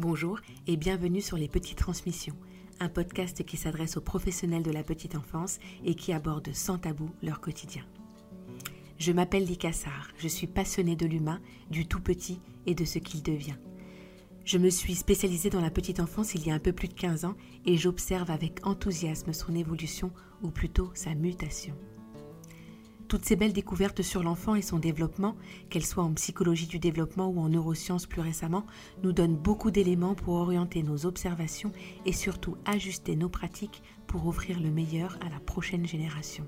Bonjour et bienvenue sur Les Petites Transmissions, un podcast qui s'adresse aux professionnels de la petite enfance et qui aborde sans tabou leur quotidien. Je m'appelle Lika Sarr, je suis passionnée de l'humain, du tout petit et de ce qu'il devient. Je me suis spécialisée dans la petite enfance il y a un peu plus de 15 ans et j'observe avec enthousiasme son évolution ou plutôt sa mutation. Toutes ces belles découvertes sur l'enfant et son développement, qu'elles soient en psychologie du développement ou en neurosciences plus récemment, nous donnent beaucoup d'éléments pour orienter nos observations et surtout ajuster nos pratiques pour offrir le meilleur à la prochaine génération.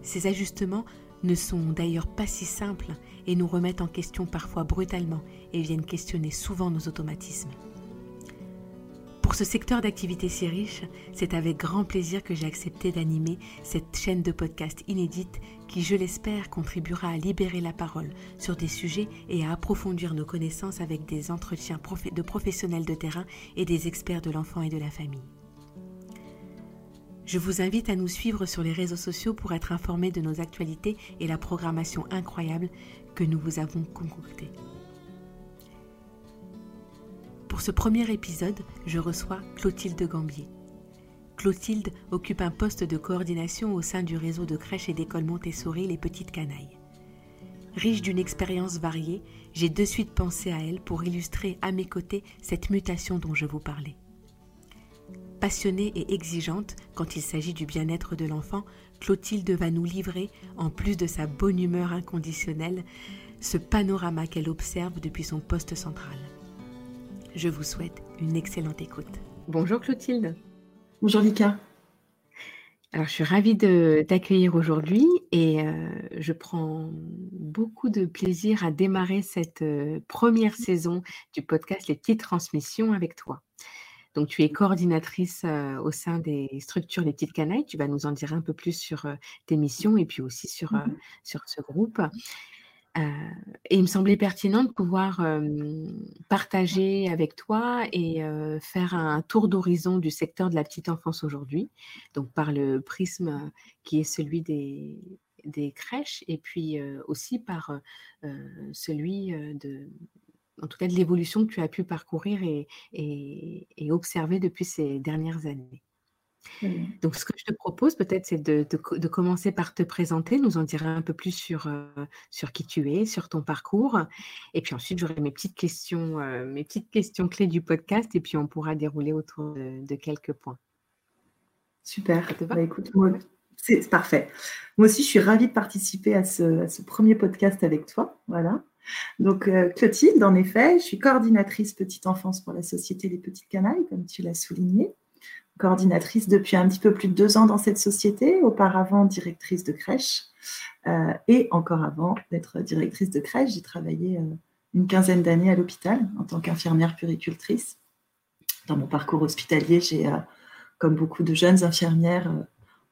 Ces ajustements ne sont d'ailleurs pas si simples et nous remettent en question parfois brutalement et viennent questionner souvent nos automatismes. Pour ce secteur d'activité si riche, c'est avec grand plaisir que j'ai accepté d'animer cette chaîne de podcast inédite qui, je l'espère, contribuera à libérer la parole sur des sujets et à approfondir nos connaissances avec des entretiens de professionnels de terrain et des experts de l'enfant et de la famille. Je vous invite à nous suivre sur les réseaux sociaux pour être informés de nos actualités et la programmation incroyable que nous vous avons concoctée. Pour ce premier épisode, je reçois Clotilde Gambier. Clotilde occupe un poste de coordination au sein du réseau de crèches et d'écoles Montessori Les Petites Canailles. Riche d'une expérience variée, j'ai de suite pensé à elle pour illustrer à mes côtés cette mutation dont je vous parlais. Passionnée et exigeante quand il s'agit du bien-être de l'enfant, Clotilde va nous livrer, en plus de sa bonne humeur inconditionnelle, ce panorama qu'elle observe depuis son poste central. Je vous souhaite une excellente écoute. Bonjour Clotilde. Bonjour Lika. Alors, je suis ravie de t'accueillir aujourd'hui et euh, je prends beaucoup de plaisir à démarrer cette euh, première saison du podcast Les petites transmissions avec toi. Donc, tu es coordinatrice euh, au sein des structures Les Petites Canailles. Tu vas nous en dire un peu plus sur tes missions et puis aussi sur, mmh sur ce groupe et il me semblait pertinent de pouvoir partager avec toi et faire un tour d'horizon du secteur de la petite enfance aujourd'hui, donc par le prisme qui est celui des, des crèches et puis aussi par celui de, en tout cas de l'évolution que tu as pu parcourir et, et observer depuis ces dernières années. Donc, ce que je te propose peut-être, c'est de, de, commencer par te présenter, nous en dire un peu plus sur, euh, sur qui tu es, sur ton parcours. Et puis ensuite, j'aurai mes petites questions, euh, mes petites questions clés du podcast, et puis on pourra dérouler autour de, quelques points. Super. Bah, écoute, c'est parfait. Moi aussi, je suis ravie de participer à ce, ce premier podcast avec toi. Voilà. Donc, euh, Clotilde, en effet, je suis coordinatrice petite enfance pour la Société des Petites Canailles, comme tu l'as souligné coordinatrice depuis un petit peu plus de deux ans dans cette société, auparavant directrice de crèche. Euh, et encore avant d'être directrice de crèche, j'ai travaillé euh, une quinzaine d'années à l'hôpital en tant qu'infirmière puricultrice. Dans mon parcours hospitalier, j'ai, euh, comme beaucoup de jeunes infirmières,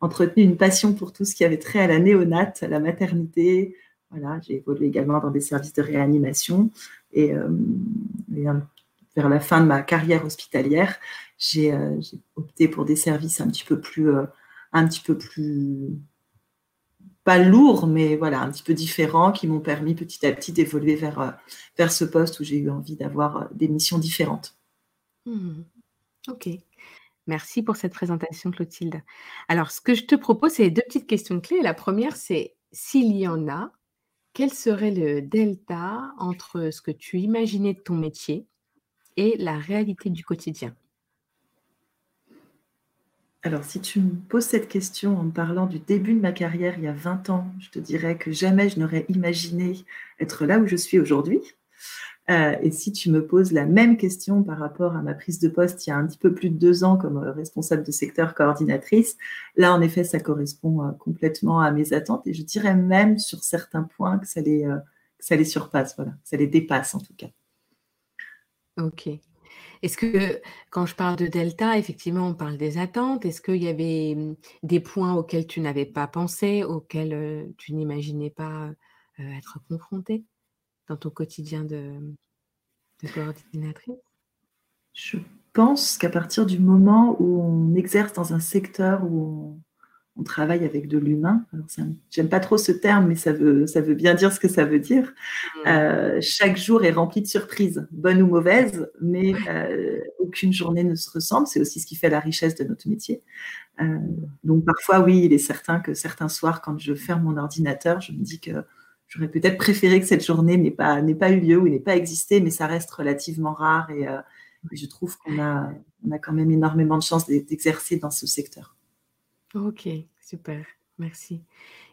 entretenu une passion pour tout ce qui avait trait à la néonate, à la maternité. Voilà, j'ai évolué également dans des services de réanimation. Et, vers la fin de ma carrière hospitalière, j'ai opté pour des services un petit peu plus, euh, un peu plus, pas lourds, mais voilà, un petit peu différents, qui m'ont permis petit à petit d'évoluer vers, euh, vers ce poste où j'ai eu envie d'avoir des missions différentes. Mmh. Ok. Merci pour cette présentation, Clotilde. Alors, ce que je te propose, c'est deux petites questions clés. La première, c'est s'il y en a, quel serait le delta entre ce que tu imaginais de ton métier et la réalité du quotidien? Alors, si tu me poses cette question en me parlant du début de ma carrière il y a 20 ans, je te dirais que jamais je n'aurais imaginé être là où je suis aujourd'hui. Euh, et si tu me poses la même question par rapport à ma prise de poste il y a un petit peu plus de deux ans comme euh, responsable de secteur coordinatrice, là, en effet, ça correspond euh, complètement à mes attentes. Et je dirais même sur certains points que ça les, ça les surpasse, voilà, ça les dépasse en tout cas. Ok. Est-ce que quand je parle de delta, effectivement, on parle des attentes? Est-ce qu'il y avait mmh, des points auxquels tu n'avais pas pensé, auxquels tu n'imaginais pas être confronté dans ton quotidien de, coordinatrice? Je pense qu'à partir du moment où on exerce dans un secteur où on travaille avec de l'humain. J'aime pas trop ce terme, mais ça veut, ça veut bien dire ce que ça veut dire. Mmh. Euh, chaque jour est rempli de surprises, bonnes ou mauvaises, mais euh, aucune journée ne se ressemble. C'est aussi ce qui fait la richesse de notre métier. Euh, donc parfois, oui, il est certain que certains soirs, quand je ferme mon ordinateur, je me dis que j'aurais peut-être préféré que cette journée n'ait pas, pas eu lieu ou n'ait pas existé, mais ça reste relativement rare et, et je trouve qu'on a, on a quand même énormément de chance d'exercer dans ce secteur. Ok, super, merci.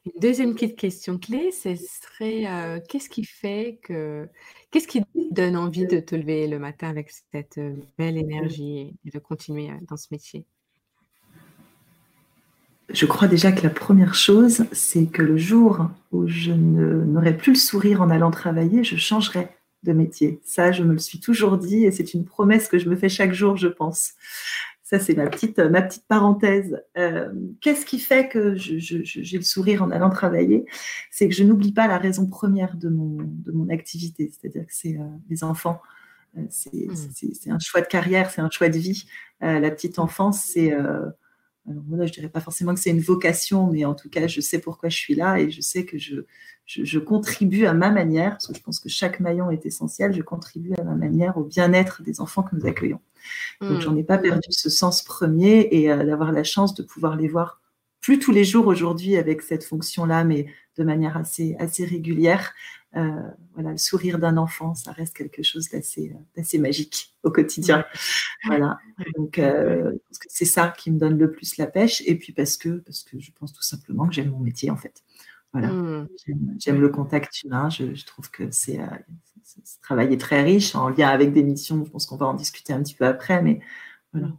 Une deuxième petite question clé, ce serait euh, qu'est-ce qui fait que, qu'est-ce qui donne envie de te lever le matin avec cette euh, belle énergie et de continuer euh, dans ce métier? Je crois déjà que la première chose, c'est que le jour où je n'aurai plus le sourire en allant travailler, je changerai de métier. Ça, je me le suis toujours dit et c'est une promesse que je me fais chaque jour, je pense. Ça, c'est ma petite, ma petite parenthèse. Euh, qu'est-ce qui fait que j'ai le sourire en allant travailler? C'est que je n'oublie pas la raison première de mon, de mon activité, c'est-à-dire que c'est euh, les enfants. Euh, mmh. c'est un choix de carrière, c'est un choix de vie. la petite enfance, c'est voilà, je dirais pas forcément que c'est une vocation, mais en tout cas, je sais pourquoi je suis là et je sais que je, je, contribue à ma manière, parce que je pense que chaque maillon est essentiel, je contribue à ma manière au bien-être des enfants que nous accueillons. Donc, j'en ai pas perdu ce sens premier et euh, d'avoir la chance de pouvoir les voir plus tous les jours aujourd'hui avec cette fonction-là, mais de manière assez, assez régulière. Euh, voilà, le sourire d'un enfant, ça reste quelque chose d'assez, d'assez magique au quotidien. Voilà. Donc, euh, c'est ça qui me donne le plus la pêche. Et puis parce que, parce que je pense tout simplement que j'aime mon métier, en fait. Voilà. Mmh. J'aime, le contact humain. Je, trouve que c'est, euh, ce travail est très riche en lien avec des missions. Je pense qu'on va en discuter un petit peu après, mais voilà.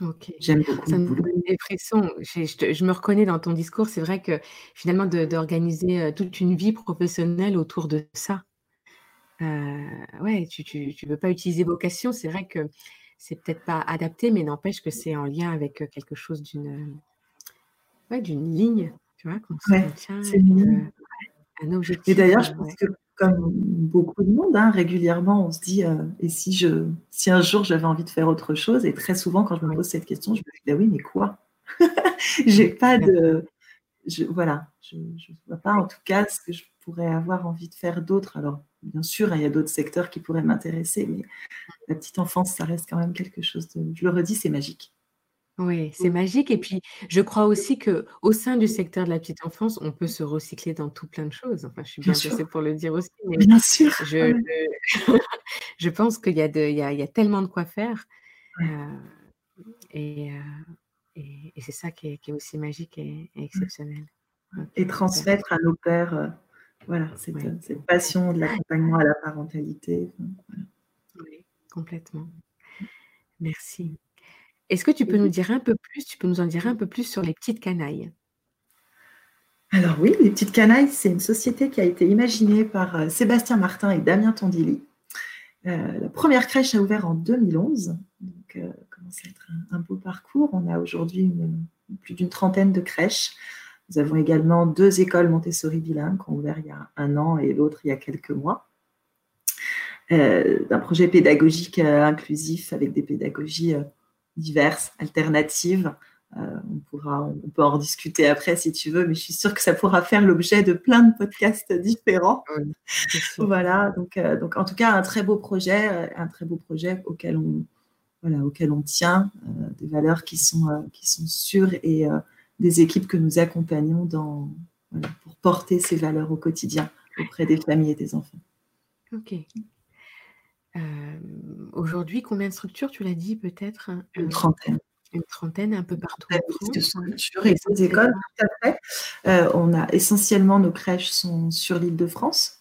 Ok. J'aime beaucoup. Ça me donne des frissons. Je, me reconnais dans ton discours. C'est vrai que finalement, d'organiser euh, toute une vie professionnelle autour de ça. Euh, ouais, tu ne veux pas utiliser vocation. C'est vrai que c'est peut-être pas adapté, mais n'empêche que c'est en lien avec euh, quelque chose d'une ouais, d'une ligne, tu vois, qu'on ouais, un objectif. Et d'ailleurs, je pense que comme beaucoup de monde, hein, régulièrement, on se dit euh, et si je, si un jour j'avais envie de faire autre chose? Et très souvent, quand je me pose cette question, je me dis bah oui, mais quoi? J'ai pas de, je, voilà, je ne vois pas en tout cas ce que je pourrais avoir envie de faire d'autre. Alors, bien sûr, il y a d'autres secteurs qui pourraient m'intéresser, mais la petite enfance, ça reste quand même quelque chose de, je le redis, c'est magique. Oui, c'est magique et puis je crois aussi que au sein du secteur de la petite enfance, on peut se recycler dans tout plein de choses. Enfin, je suis bien placée pour le dire aussi, mais Bien sûr, je je pense qu'il y a il y a tellement de quoi faire, euh, et euh, et c'est ça qui est aussi magique et exceptionnel. Et transmettre à nos pères, euh, voilà, cette, passion de l'accompagnement à la parentalité, Oui, complètement. Merci. Est-ce que tu peux nous dire un peu plus, tu peux nous en dire un peu plus sur les petites canailles? Alors oui, les petites canailles, c'est une société qui a été imaginée par euh, Sébastien Martin et Damien Tondilly. Euh, la première crèche a ouvert en 2011, donc euh, commence à être un, beau parcours. On a aujourd'hui plus d'une trentaine de crèches. Nous avons également deux écoles Montessori bilingues qui ont ouvert il y a un an et l'autre il y a quelques mois. d'un projet pédagogique inclusif avec des pédagogies diverses, alternatives. Euh, on, pourra, on peut en discuter après si tu veux, mais je suis sûre que ça pourra faire l'objet de plein de podcasts différents. voilà, donc, euh, donc en tout cas, un très beau projet, euh, un très beau projet auquel on, voilà, auquel on tient, des valeurs qui sont, qui sont sûres et des équipes que nous accompagnons dans, pour porter ces valeurs au quotidien auprès des familles et des enfants. Ok, aujourd'hui, combien de structures, tu l'as dit peut-être? Une trentaine. Une trentaine un peu partout de et écoles, tout à fait. on a essentiellement nos crèches sont sur l'Île-de-France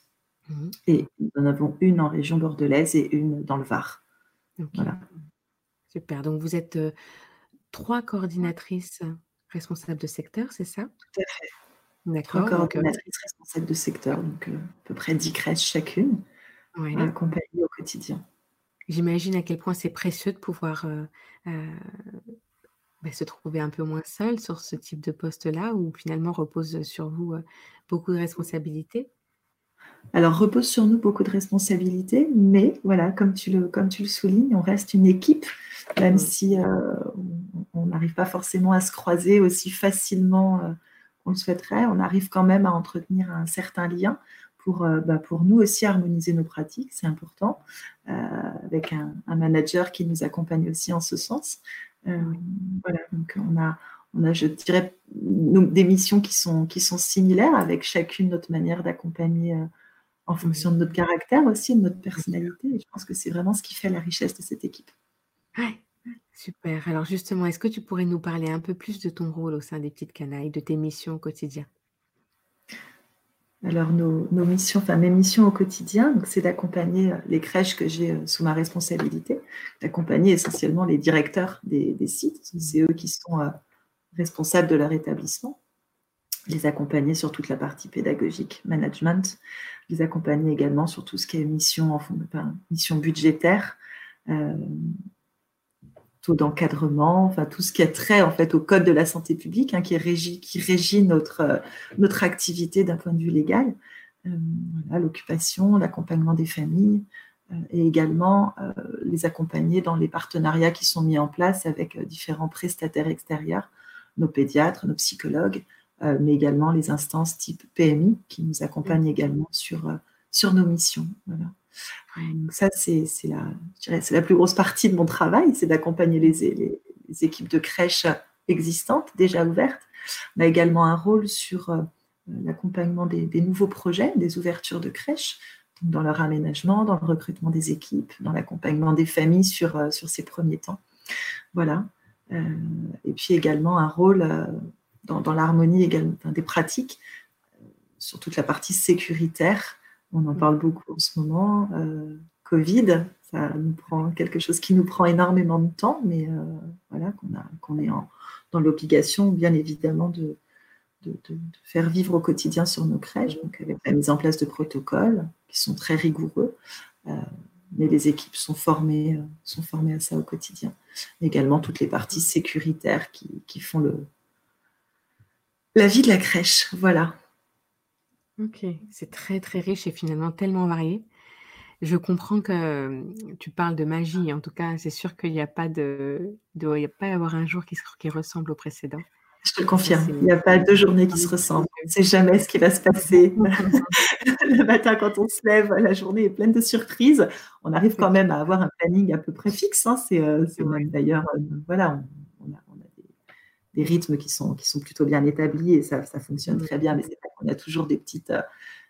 mmh et nous en avons une en région bordelaise et une dans le Var. Voilà. Super, donc vous êtes, trois coordinatrices responsables de secteur, c'est ça? Tout à fait. D'accord, coordinatrices responsables de secteur, donc à peu près 10 crèches chacune. Ouais. accompagner au quotidien. J'imagine à quel point c'est précieux de pouvoir euh, euh, bah, se trouver un peu moins seul sur ce type de poste-là, où finalement repose sur vous euh, beaucoup de responsabilités. Alors repose sur nous beaucoup de responsabilités, mais voilà, comme tu le, comme tu le soulignes, on reste une équipe, même mmh. si on, n'arrive pas forcément à se croiser aussi facilement qu'on le souhaiterait. On arrive quand même à entretenir un certain lien pour, bah, pour nous aussi harmoniser nos pratiques, c'est important, avec un, manager qui nous accompagne aussi en ce sens. voilà, donc on a, on a, je dirais, des missions qui sont, qui sont similaires avec chacune notre manière d'accompagner euh, en fonction de notre caractère aussi, de notre personnalité. Et je pense que c'est vraiment ce qui fait la richesse de cette équipe. super. Alors justement, est-ce que tu pourrais nous parler un peu plus de ton rôle au sein des petites canailles, de tes missions au quotidien? Alors, nos, missions, enfin mes missions au quotidien, c'est d'accompagner euh, les crèches que j'ai euh, sous ma responsabilité, d'accompagner essentiellement les directeurs des, sites. C'est eux qui sont responsables de leur établissement, les accompagner sur toute la partie pédagogique, management, les accompagner également sur tout ce qui est mission, enfin, mission budgétaire, euh, taux d'encadrement, enfin tout ce qui est trait en fait au code de la santé publique, hein, qui, régit, qui régit notre, euh, notre activité d'un point de vue légal, euh, l'occupation, l'accompagnement des familles, et également les accompagner dans les partenariats qui sont mis en place avec différents prestataires extérieurs nos pédiatres, nos psychologues, euh, mais également les instances type PMI qui nous accompagnent également sur, euh, sur nos missions. Voilà. Ça, c'est la, plus grosse partie de mon travail, c'est d'accompagner les, équipes de crèches existantes, déjà ouvertes. On a également un rôle sur euh, l'accompagnement des, nouveaux projets, des ouvertures de crèches, dans leur aménagement, dans le recrutement des équipes, dans l'accompagnement des familles sur, sur ces premiers temps. Voilà. Euh, et puis également un rôle euh, dans, l'harmonie des pratiques euh, sur toute la partie sécuritaire. On en parle beaucoup en ce moment. Covid, ça nous prend quelque chose qui nous prend énormément de temps, mais voilà, qu'on est dans l'obligation, bien évidemment, de, de, faire vivre au quotidien sur nos crèches, donc avec la mise en place de protocoles qui sont très rigoureux mais les équipes sont formées, euh, sont formées à ça au quotidien. Également toutes les parties sécuritaires qui, font le, la vie de la crèche. Voilà. Ok, c'est très très riche et finalement tellement varié. Je comprends que euh, tu parles de magie. En tout cas, c'est sûr qu'il n'y a pas de, de, il a pas avoir un jour qui, qui ressemble au précédent. Je te confirme, il n'y a pas deux journées qui se ressemblent. On ne sait jamais ce qui va se passer. le matin, quand on se lève, la journée est pleine de surprises. On arrive quand même à avoir un planning à peu près fixe. Hein. C'est euh, d'ailleurs, euh, voilà, on, a, des, rythmes qui sont, qui sont plutôt bien établis et ça, ça fonctionne très bien. Mais c'est qu'on a toujours des, petites, euh,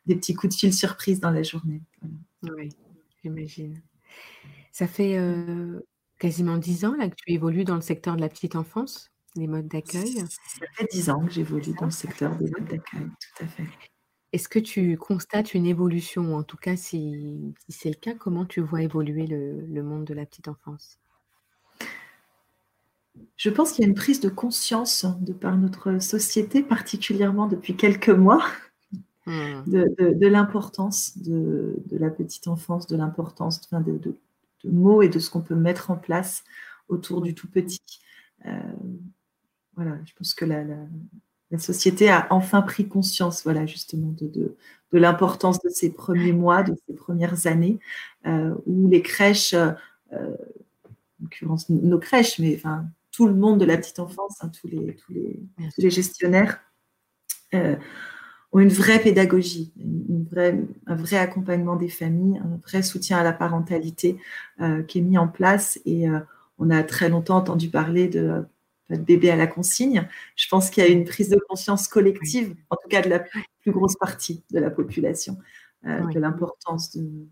des petits coups de fil surprises dans la journée. Oui, j'imagine. Ça fait quasiment dix ans là, que tu évolues dans le secteur de la petite enfance les modes d'accueil Ça fait dix ans que j'évolue dans le secteur des modes d'accueil, tout à fait. Est-ce que tu constates une évolution En tout cas, si, c'est le cas, comment tu vois évoluer le, monde de la petite enfance? Je pense qu'il y a une prise de conscience de par notre société, particulièrement depuis quelques mois, mmh. de, l'importance de, la petite enfance, de l'importance de, de, mots et de ce qu'on peut mettre en place autour du tout petit. Euh, voilà, je pense que la, société a enfin pris conscience, voilà, justement, de, l'importance de ces premiers mois, de ces premières années, euh, où les crèches, euh, en l'occurrence nos crèches, mais enfin tout le monde de la petite enfance, hein, tous, les, tous, les, gestionnaires, euh, ont une vraie pédagogie, une vraie, un vrai accompagnement des familles, un vrai soutien à la parentalité qui est mis en place. Et on a très longtemps entendu parler de de bébé à la consigne. Je pense qu'il y a une prise de conscience collective, en tout cas de la plus grosse partie de la population, euh, de l'importance de,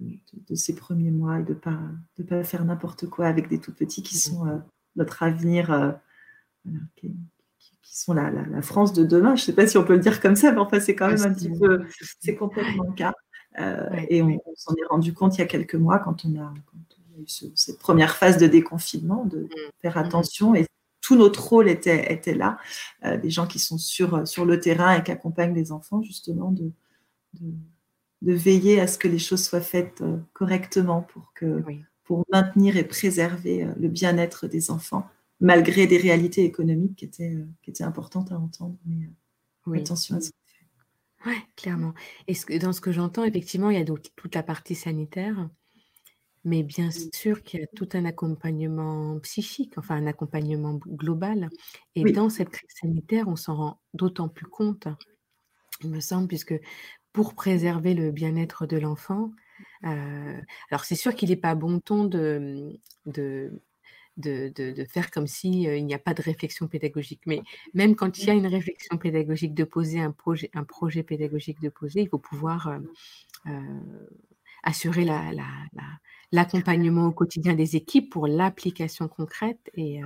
de, ces premiers mois et de ne pas, de pas faire n'importe quoi avec des tout petits qui sont euh, notre avenir, euh, qui, sont la, la, France de demain. Je ne sais pas si on peut le dire comme ça, mais enfin, c'est quand même un petit peu, c'est complètement le cas. et on, s'en est rendu compte il y a quelques mois quand on a, eu cette première phase de déconfinement, de mmh. faire mmh. attention. Et tout notre rôle était, était là, euh, des gens qui sont sur, sur le terrain et qui accompagnent les enfants, justement, de, de, veiller à ce que les choses soient faites euh, correctement pour, que, pour maintenir et préserver euh, le bien-être des enfants, malgré des réalités économiques qui étaient, qui étaient importantes à entendre. Mais oui. attention à ça. Oui, clairement. Et dans ce que j'entends, effectivement, il y a donc toute la partie sanitaire, mais bien sûr qu'il y a tout un accompagnement psychique, enfin un accompagnement global. Et dans cette crise sanitaire, on s'en rend d'autant plus compte, il me semble, puisque pour préserver le bien-être de l'enfant, alors c'est sûr qu'il n'est pas bon ton de, de de, faire comme s'il il n'y a pas de réflexion pédagogique. Mais même quand il y a une réflexion pédagogique de poser, un projet, un projet pédagogique de poser, il faut pouvoir assurer l'accompagnement au quotidien des équipes pour l'application concrète. Et,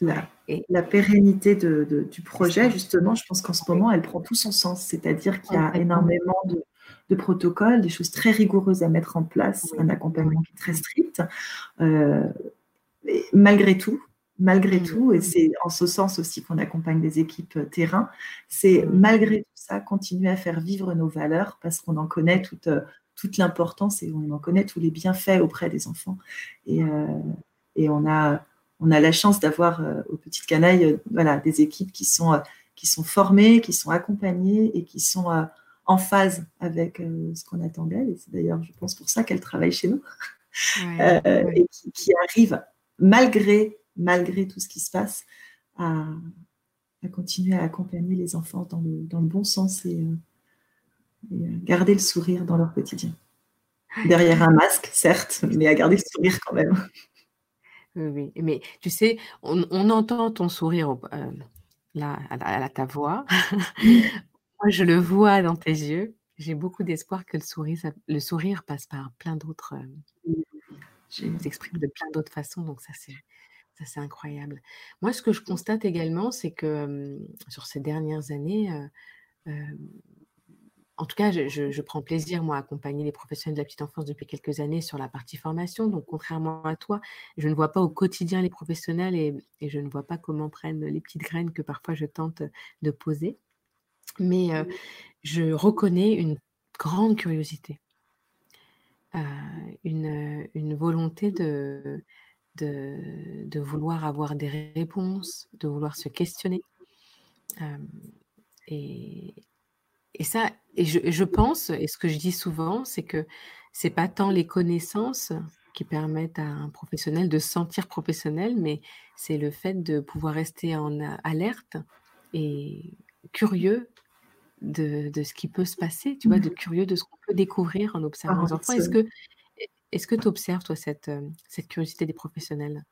la, la, pérennité de, du projet, justement, je pense qu'en ce moment, elle prend tout son sens. C'est-à-dire qu'il y a énormément de, de, protocoles, des choses très rigoureuses à mettre en place, un accompagnement très strict. Euh, malgré tout, malgré tout, et c'est en ce sens aussi qu'on accompagne des équipes euh, terrain, c'est malgré tout ça continuer à faire vivre nos valeurs parce qu'on en connaît toute, euh, toute l'importance et on en connaît tous les bienfaits auprès des enfants. Et, euh, et on, a, on a la chance d'avoir aux petites canailles voilà, des équipes qui sont, qui sont formées, qui sont accompagnées et qui sont en phase avec ce qu'on attend d'elles. Et c'est d'ailleurs, je pense, pour ça qu'elles travaillent chez nous. et qui, qui arrivent malgré, malgré tout ce qui se passe, à, continuer à accompagner les enfants dans le, bon sens et, euh, euh, garder le sourire dans leur quotidien. Derrière un masque, certes, mais à garder le sourire quand même. Oui, mais tu sais, on, entend ton sourire euh, là, à, ta voix. Moi, je le vois dans tes yeux. J'ai beaucoup d'espoir que le sourire, le sourire passe par plein d'autres s'exprime de plein d'autres façons, donc ça c'est ça c'est incroyable. Moi, ce que je constate également, c'est que sur ces dernières années, en tout cas, je, prends plaisir, moi, à accompagner les professionnels de la petite enfance depuis quelques années sur la partie formation. Donc, contrairement à toi, je ne vois pas au quotidien les professionnels et, je ne vois pas comment prennent les petites graines que parfois je tente de poser. Mais je reconnais une grande curiosité une, une volonté de, de, vouloir avoir des réponses, de vouloir se questionner. et, et ça, et je, je, pense, et ce que je dis souvent, c'est que c'est pas tant les connaissances qui permettent à un professionnel de se sentir professionnel, mais c'est le fait de pouvoir rester en alerte et curieux de, de, ce qui peut se passer, tu vois, de mmh. curieux de ce qu'on peut découvrir en observant ah, les enfants. Est-ce que est-ce que tu observes, toi, cette, euh, cette curiosité des professionnels?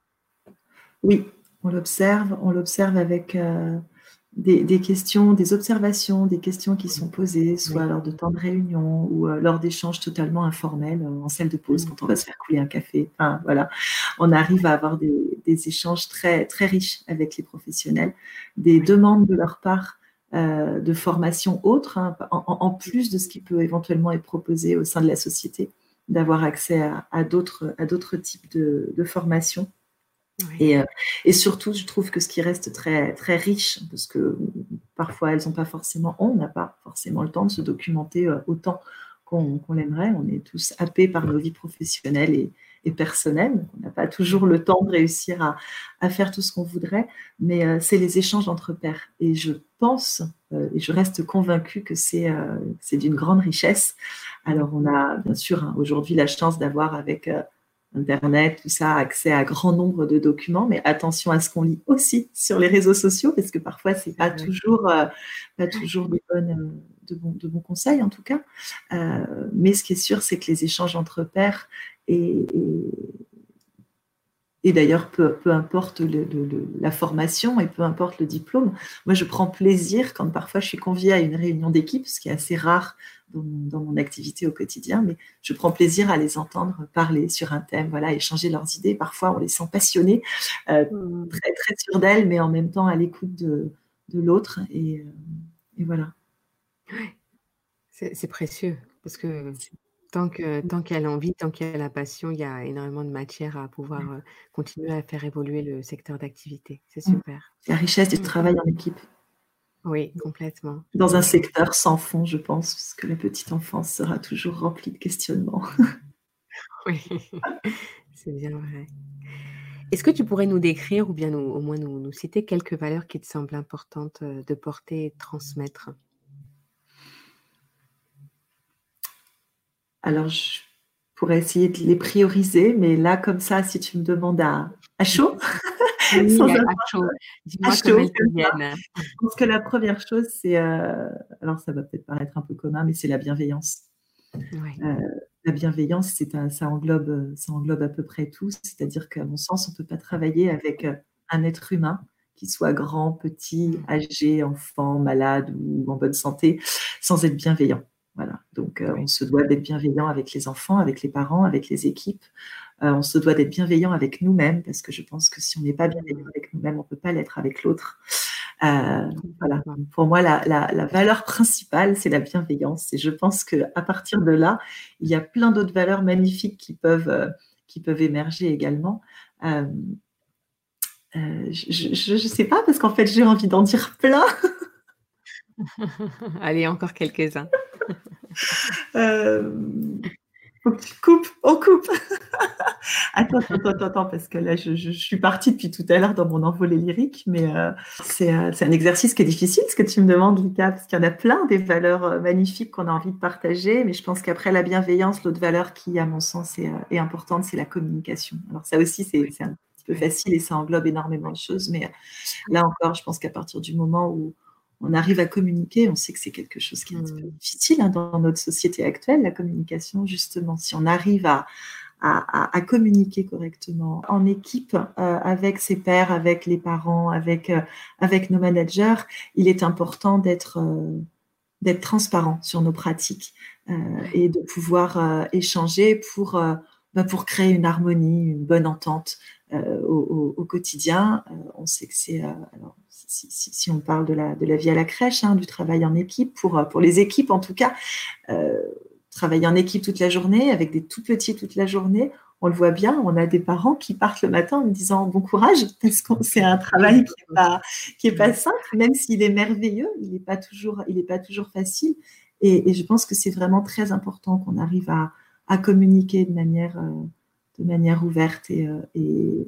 Oui, on l'observe. On l'observe avec euh, des, des, questions, des observations, des questions qui sont posées, soit lors de temps de réunion ou euh, lors d'échanges totalement informels, en salle de pause, mmh. quand on va se faire couler un café. Enfin, voilà. On arrive à avoir des, des échanges très, très riches avec les professionnels, des demandes de leur part euh, de formation autre, hein, en, plus de ce qui peut éventuellement être proposé au sein de la société, d'avoir accès à, d'autres types de, de formations. Euh, et, surtout, je trouve que ce qui reste très, très riche, parce que parfois elles n'ont pas forcément, on n'a pas forcément le temps de se documenter euh, autant qu'on l'aimerait. On est tous happés par nos vies professionnelles et, et personnel. On n'a pas toujours le temps de réussir à, faire tout ce qu'on voudrait, mais euh, c'est les échanges entre pairs. Et je pense, euh, et je reste convaincue que c'est euh, d'une grande richesse. Alors on a bien sûr hein, aujourd'hui la chance d'avoir avec Internet, tout ça, accès à grand nombre de documents, mais attention à ce qu'on lit aussi sur les réseaux sociaux, parce que parfois, c'est pas toujours, pas toujours de, bonnes, de, bons, de bons conseils, en tout cas. mais ce qui est sûr, c'est que les échanges entre pairs et, et, d'ailleurs, peu, peu, importe le, la formation et peu importe le diplôme, moi je prends plaisir quand parfois je suis conviée à une réunion d'équipe, ce qui est assez rare dans mon, activité au quotidien, mais je prends plaisir à les entendre parler sur un thème, voilà, échanger leurs idées. Parfois, on les sent passionnés, euh, mmh. très, très sûrs d'elles, mais en même temps à l'écoute de, de l'autre. Et, euh, et, voilà. C'est précieux parce que Tant que mmh. tant qu'elle a envie, tant qu'elle a la passion, il y a énormément de matière à pouvoir, continuer à faire évoluer le secteur d'activité. C'est mmh. super. La richesse du mmh. travail en équipe. Oui, complètement. Dans un secteur sans fond, je pense, parce que la petite enfance sera toujours remplie de questionnements. Oui, c'est bien vrai. Est-ce que tu pourrais nous décrire ou bien au moins nous nous citer quelques valeurs qui te semblent importantes, de porter et de transmettre? Alors, je pourrais essayer de les prioriser, mais là, comme ça, si tu me demandes à, à chaud, oui, à, chaud. Viennent. Je pense que la première chose, c'est, euh, alors ça va peut-être paraître un peu commun, mais c'est la bienveillance. Euh, la bienveillance, c'est ça, englobe, ça englobe à peu près tout. C'est-à-dire qu'à mon sens, on ne peut pas travailler avec euh, un être humain qui soit grand, petit, âgé, enfant, malade ou en bonne santé, sans être bienveillant. Voilà. Donc, euh, on se doit d'être bienveillant avec les enfants, avec les parents, avec les équipes. on se doit d'être bienveillant avec nous-mêmes, parce que je pense que si on n'est pas bienveillant avec nous-mêmes, on ne peut pas l'être avec l'autre. Euh, voilà. Pour moi, la, valeur principale, c'est la bienveillance. Et je pense qu'à partir de là, il y a plein d'autres valeurs magnifiques qui peuvent, euh, qui peuvent émerger également. Euh, je ne sais pas, parce qu'en fait, j'ai envie d'en dire plein. Allez, encore quelques-uns. Faut que tu coupes, on coupe. attends, attends, attends, parce que là, je, suis partie depuis tout à l'heure dans mon envolée lyrique, mais euh, euh, c'est un exercice qui est difficile, ce que tu me demandes, Lucas, parce qu'il y en a plein des valeurs euh, magnifiques qu'on a envie de partager, mais je pense qu'après la bienveillance, l'autre valeur qui, à mon sens, est, importante, c'est la communication. Alors ça aussi, c'est un petit peu facile et ça englobe énormément de choses, mais là encore, je pense qu'à partir du moment où on arrive à communiquer, on sait que c'est quelque chose qui est un peu mmh. difficile hein, dans notre société actuelle, la communication, justement. Si on arrive à, communiquer correctement en équipe euh, avec ses pairs, avec les parents, avec, euh, avec nos managers, il est important d'être euh, d'être transparent sur nos pratiques et de pouvoir échanger pour, bah, pour créer une harmonie, une bonne entente au, quotidien. on sait que c'est si, on parle de la, de la vie à la crèche, hein, du travail en équipe, pour, euh, pour les équipes en tout cas, euh, travailler en équipe toute la journée, avec des tout petits toute la journée, on le voit bien, on a des parents qui partent le matin en me disant bon courage, parce que c'est un travail qui n'est pas, qui est pas simple, même s'il est merveilleux, il n'est pas, toujours, il pas toujours facile. Et, je pense que c'est vraiment très important qu'on arrive à, à, communiquer de manière, euh, de manière ouverte et, et,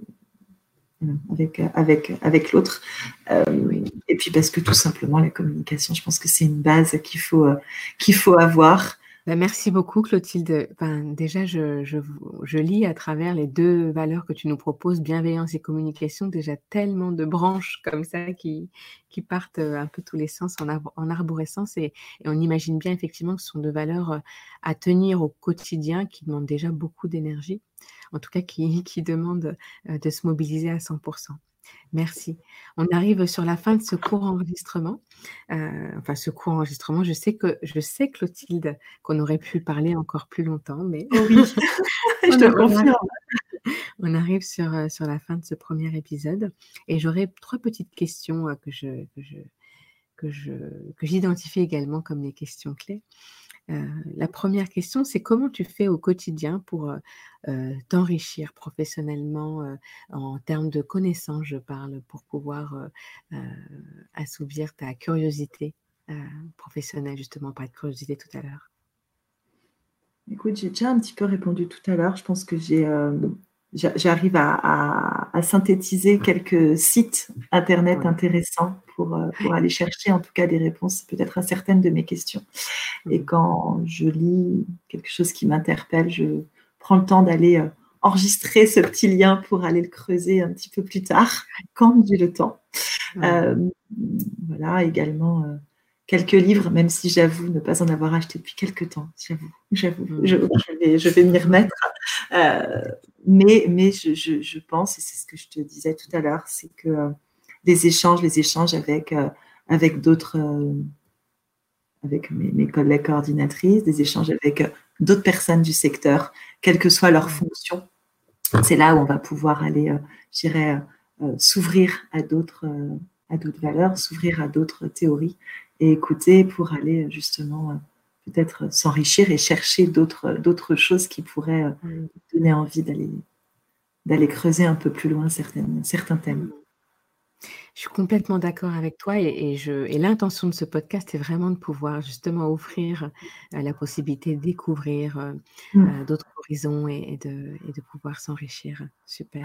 avec, avec, avec l'autre. Euh, et puis parce que tout simplement, la communication, je pense que c'est une base qu'il faut, euh, qu'il faut avoir. Bah, merci beaucoup, Clotilde. déjà, je, lis à travers les deux valeurs que tu nous proposes, bienveillance et communication, déjà tellement de branches comme ça qui, partent euh, un peu tous les sens en, en arborescence. Et, on imagine bien effectivement que ce sont deux valeurs à tenir au quotidien qui demandent déjà beaucoup d'énergie en tout cas qui, qui demande euh, de se mobiliser à 100%. Merci. On arrive sur la fin de ce court enregistrement. Euh, enfin, ce court enregistrement, je sais que je sais Clotilde qu'on aurait pu parler encore plus longtemps, mais oh oui, je te confirme. On arrive sur, euh, sur la fin de ce premier épisode et j'aurai trois petites questions que je, que je que je que j'identifie également comme les questions clés. Euh, la première question, c'est comment tu fais au quotidien pour euh, euh, t'enrichir professionnellement en termes de connaissances, je parle, pour pouvoir assouvir ta curiosité professionnelle, justement, pas de curiosité tout à l'heure? Écoute, j'ai déjà un petit peu répondu tout à l'heure. Je pense que j'ai j'arrive à, synthétiser quelques sites internet intéressants pour, euh, pour, aller chercher en tout cas des réponses peut-être à certaines de mes questions. Et quand je lis quelque chose qui m'interpelle, je prends le temps d'aller euh, enregistrer ce petit lien pour aller le creuser un petit peu plus tard, quand j'ai le temps. Euh, voilà, également quelques livres, même si j'avoue ne pas en avoir acheté depuis quelques temps. J'avoue, j'avoue, je, vais, je vais m'y remettre. Mais, mais je, je, pense, et c'est ce que je te disais tout à l'heure, c'est que euh, des échanges, les échanges avec, euh, avec d'autres, euh, avec mes, mes, collègues coordinatrices, des échanges avec d'autres personnes du secteur, quelle que soit leur fonction, c'est là où on va pouvoir aller, je dirais, s'ouvrir à d'autres, à d'autres valeurs, s'ouvrir à d'autres théories et écouter pour aller justement peut-être s'enrichir et chercher d'autres, d'autres choses qui pourraient euh, donner envie d'aller, d'aller creuser un peu plus loin certaines, certains thèmes. Je suis complètement d'accord avec toi et, je, et l'intention de ce podcast est vraiment de pouvoir justement offrir euh, la possibilité de découvrir euh, mmh. d'autres horizons et, de, et de pouvoir s'enrichir. Super.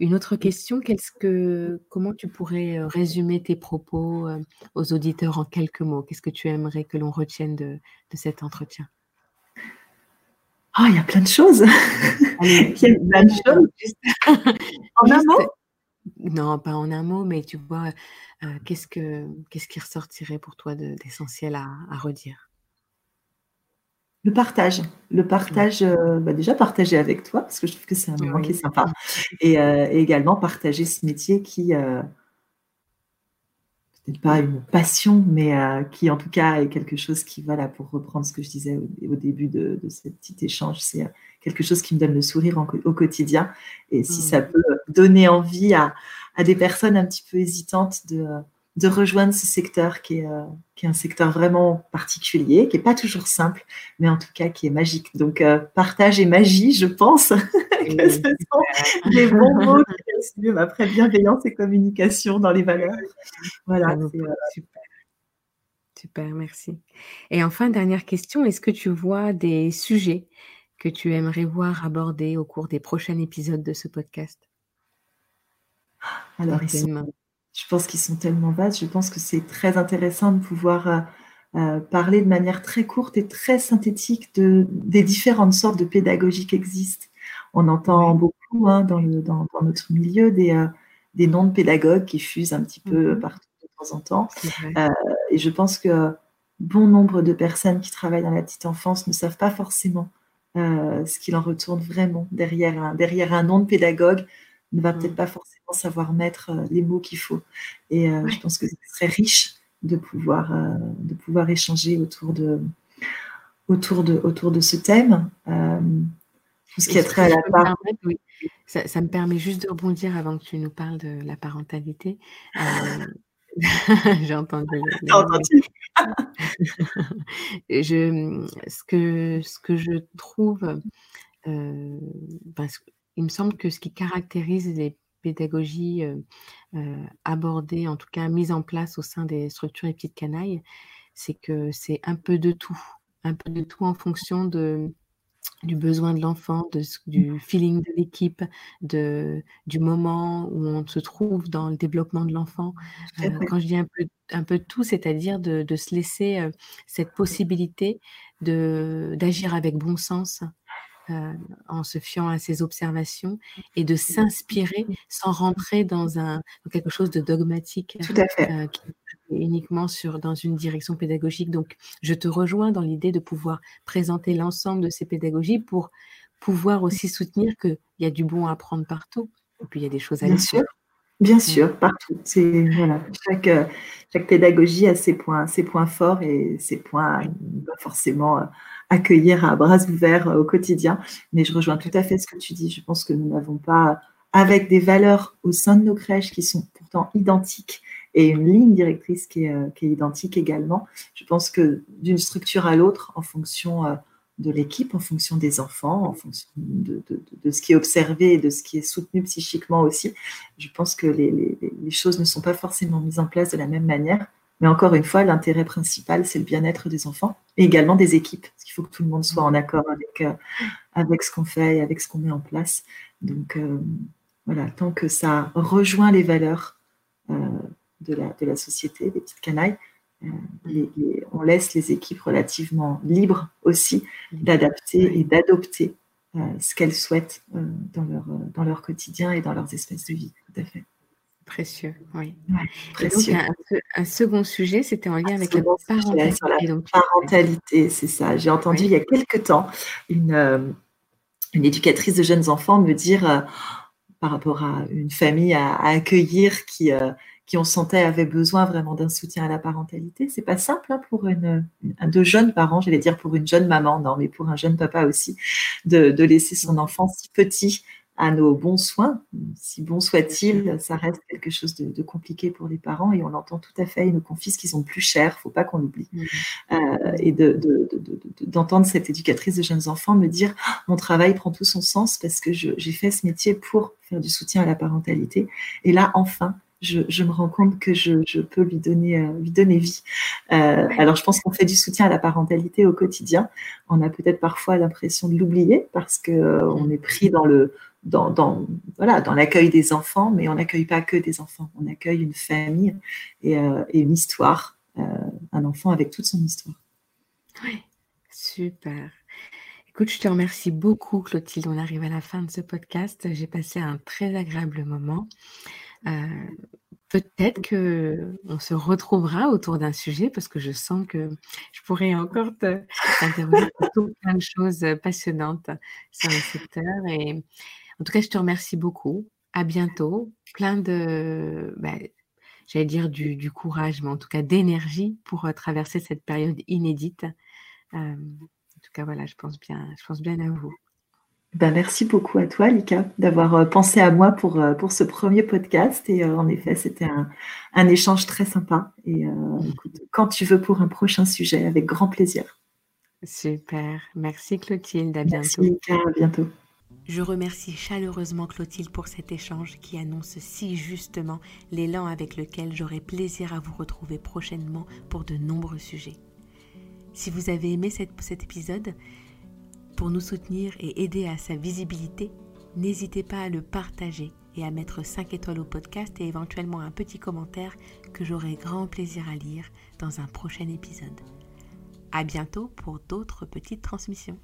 Une autre question, qu'est-ce que, comment tu pourrais résumer tes propos aux auditeurs en quelques mots? Qu'est-ce que tu aimerais que l'on retienne de, cet entretien? Oh, il y a plein de choses. il y a plein de choses. en un mot? Non, pas en un mot, mais tu vois, euh, qu'est-ce, que, qu'est-ce qui ressortirait pour toi d'essentiel à, redire? Le partage. Le partage, euh, bah, déjà partager avec toi, parce que je trouve que c'est un moment qui est sympa. Et, euh, et, également partager ce métier qui pas une passion, mais euh, qui en tout cas est quelque chose qui, voilà, pour reprendre ce que je disais au, début de, de ce petit échange, c'est euh, quelque chose qui me donne le sourire au quotidien. Et si ça mmh. peut donner envie à, à, des personnes un petit peu hésitantes de, de rejoindre ce secteur qui est, euh, qui est un secteur vraiment particulier, qui n'est pas toujours simple, mais en tout cas qui est magique. Donc, euh, partage et magie, je pense que ce sont des bons mots qui mieux après bienveillance et communication dans les valeurs. Voilà. Euh, super. super, merci. Et enfin, dernière question, est-ce que tu vois des sujets que tu aimerais voir abordés au cours des prochains épisodes de ce podcast? Alors, ils sont je pense qu'ils sont tellement vastes. Je pense que c'est très intéressant de pouvoir euh, euh, parler de manière très courte et très synthétique de, des différentes sortes de pédagogie qui existent. On entend beaucoup hein, dans, le, dans, notre milieu des, euh, des, noms de pédagogues qui fusent un petit peu mhm. partout de temps en temps. et je pense que bon nombre de personnes qui travaillent dans la petite enfance ne savent pas forcément ce qu'il en retourne vraiment derrière un, derrière un nom de pédagogue ne va peut-être mm. pas forcément savoir mettre euh, les mots qu'il faut. Et euh, je pense que ce serait riche de pouvoir, euh, de pouvoir échanger autour de, autour de, autour de ce thème. tout ce qui a trait à la part. Ça, me permet juste de rebondir avant que tu nous parles de la parentalité. J'ai entendu. entendu? je, ce, que, ce que je trouve, euh, il me semble que ce qui caractérise les pédagogies abordées, en tout cas mises en place au sein des structures et petites canailles, c'est que c'est un peu de tout, un peu de tout en fonction de, du besoin de l'enfant, du feeling de l'équipe, du moment où on se trouve dans le développement de l'enfant. quand je dis un peu, un peu de tout, c'est-à-dire de, de, se laisser cette possibilité d'agir avec bon sens, euh, en se fiant à ses observations et de s'inspirer sans rentrer dans, un, quelque chose de dogmatique Tout à fait. Euh, uniquement sur, dans une direction pédagogique. Donc, je te rejoins dans l'idée de pouvoir présenter l'ensemble de ces pédagogies pour pouvoir aussi soutenir qu'il y a du bon à apprendre partout. Et puis, il y a des choses à Bien sûr. Bien sûr, partout. C'est voilà, chaque, chaque pédagogie a ses points, ses points forts et ses points pas forcément accueillir à bras ouverts euh, au quotidien. Mais je rejoins tout à fait ce que tu dis. Je pense que nous n'avons pas, avec des valeurs au sein de nos crèches qui sont pourtant identiques et une ligne directrice qui est, euh, identique également, je pense que d'une structure à l'autre, en fonction euh, de l'équipe, en fonction des enfants, en fonction de, ce qui est observé et de ce qui est soutenu psychiquement aussi, je pense que les choses ne sont pas forcément mises en place de la même manière. Mais encore une fois, l'intérêt principal, c'est le bien-être des enfants et également des équipes. Parce qu'il faut que tout le monde soit en accord avec, euh, avec ce qu'on fait et avec ce qu'on met en place. Donc euh, voilà, tant que ça rejoint les valeurs euh, de, la, de la société, des petites canailles, on laisse les équipes relativement libres aussi d'adapter et d'adopter ce qu'elles souhaitent dans, leur, dans leur quotidien et dans leurs espèces de vie. Tout à fait. Précieux, oui. donc, un, second sujet, c'était en lien avec la parentalité. parentalité, c'est ça. J'ai entendu il y a quelque temps une, euh, une éducatrice de jeunes enfants me dire, euh, par rapport à une famille à, accueillir qui, euh, qui, on sentait, avait besoin vraiment d'un soutien à la parentalité. C'est pas simple hein, pour une, un, de jeunes parents, j'allais dire pour une jeune maman, non, mais pour un jeune papa aussi, de, de laisser son enfant si petit à nos bons soins, si bon soit-il, ça reste quelque chose de, compliqué pour les parents et on l'entend tout à fait. Ils nous confient ce qu'ils ont plus cher, faut pas qu'on l'oublie. Mmh. Euh, et d'entendre de, cette éducatrice de jeunes enfants me dire ah, mon travail prend tout son sens parce que j'ai fait ce métier pour faire du soutien à la parentalité. Et là, enfin, je, me rends compte que je, peux lui donner, euh, lui donner vie. Euh, alors, je pense qu'on fait du soutien à la parentalité au quotidien. On a peut-être parfois l'impression de l'oublier parce qu'on mmh. est pris dans le dans, voilà, dans l'accueil des enfants, mais on n'accueille pas que des enfants, on accueille une famille et, euh, une histoire, euh, un enfant avec toute son histoire. Oui, super. Écoute, je te remercie beaucoup, Clotilde. On arrive à la fin de ce podcast. J'ai passé un très agréable moment. Euh, peut-être que on se retrouvera autour d'un sujet parce que je sens que je pourrais encore t'interroger sur plein de choses passionnantes sur le secteur. Et en tout cas, je te remercie beaucoup. À bientôt. Plein de, bah, j'allais dire du, courage, mais en tout cas d'énergie pour euh, traverser cette période inédite. Euh, en tout cas, voilà, je pense bien, je pense bien à vous. Ben, merci beaucoup à toi, Lika, d'avoir euh, pensé à moi pour, pour ce premier podcast. Et en effet, c'était un, un, échange très sympa. Et écoute, quand tu veux pour un prochain sujet, avec grand plaisir. Super. Merci, Clotilde. À bientôt. Merci, Lika. À bientôt. Je remercie chaleureusement Clotilde pour cet échange qui annonce si justement l'élan avec lequel j'aurai plaisir à vous retrouver prochainement pour de nombreux sujets. Si vous avez aimé cet épisode, pour nous soutenir et aider à sa visibilité, n'hésitez pas à le partager et à mettre 5 étoiles au podcast et éventuellement un petit commentaire que j'aurai grand plaisir à lire dans un prochain épisode. À bientôt pour d'autres petites transmissions.